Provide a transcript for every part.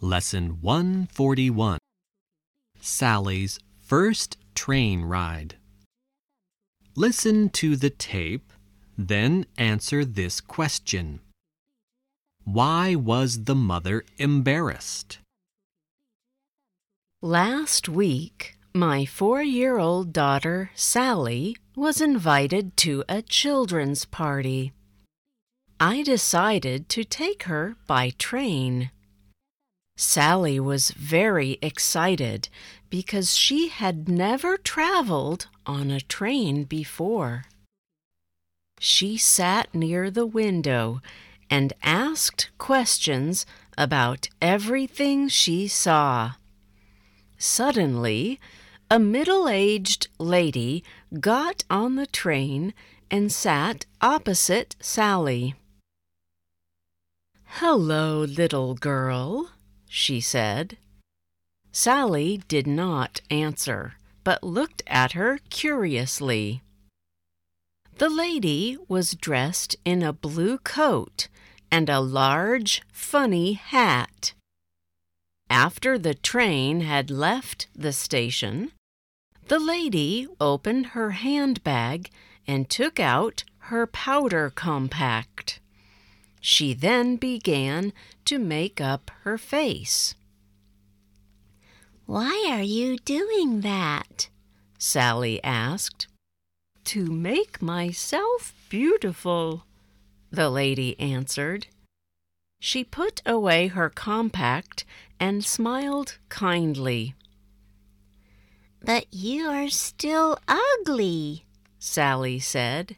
Lesson 141 Sally's First Train Ride. Listen to the tape, then answer this question Why was the mother embarrassed? Last week, my four year old daughter, Sally, was invited to a children's party. I decided to take her by train. Sally was very excited because she had never traveled on a train before. She sat near the window and asked questions about everything she saw. Suddenly, a middle aged lady got on the train and sat opposite Sally. Hello, little girl, she said. Sally did not answer, but looked at her curiously. The lady was dressed in a blue coat and a large, funny hat. After the train had left the station, the lady opened her handbag and took out her powder compact. She then began to make up her face. Why are you doing that? Sally asked. To make myself beautiful, the lady answered. She put away her compact and smiled kindly. But you are still ugly, Sally said.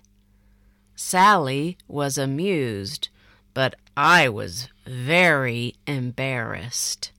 Sally was amused but I was very embarrassed.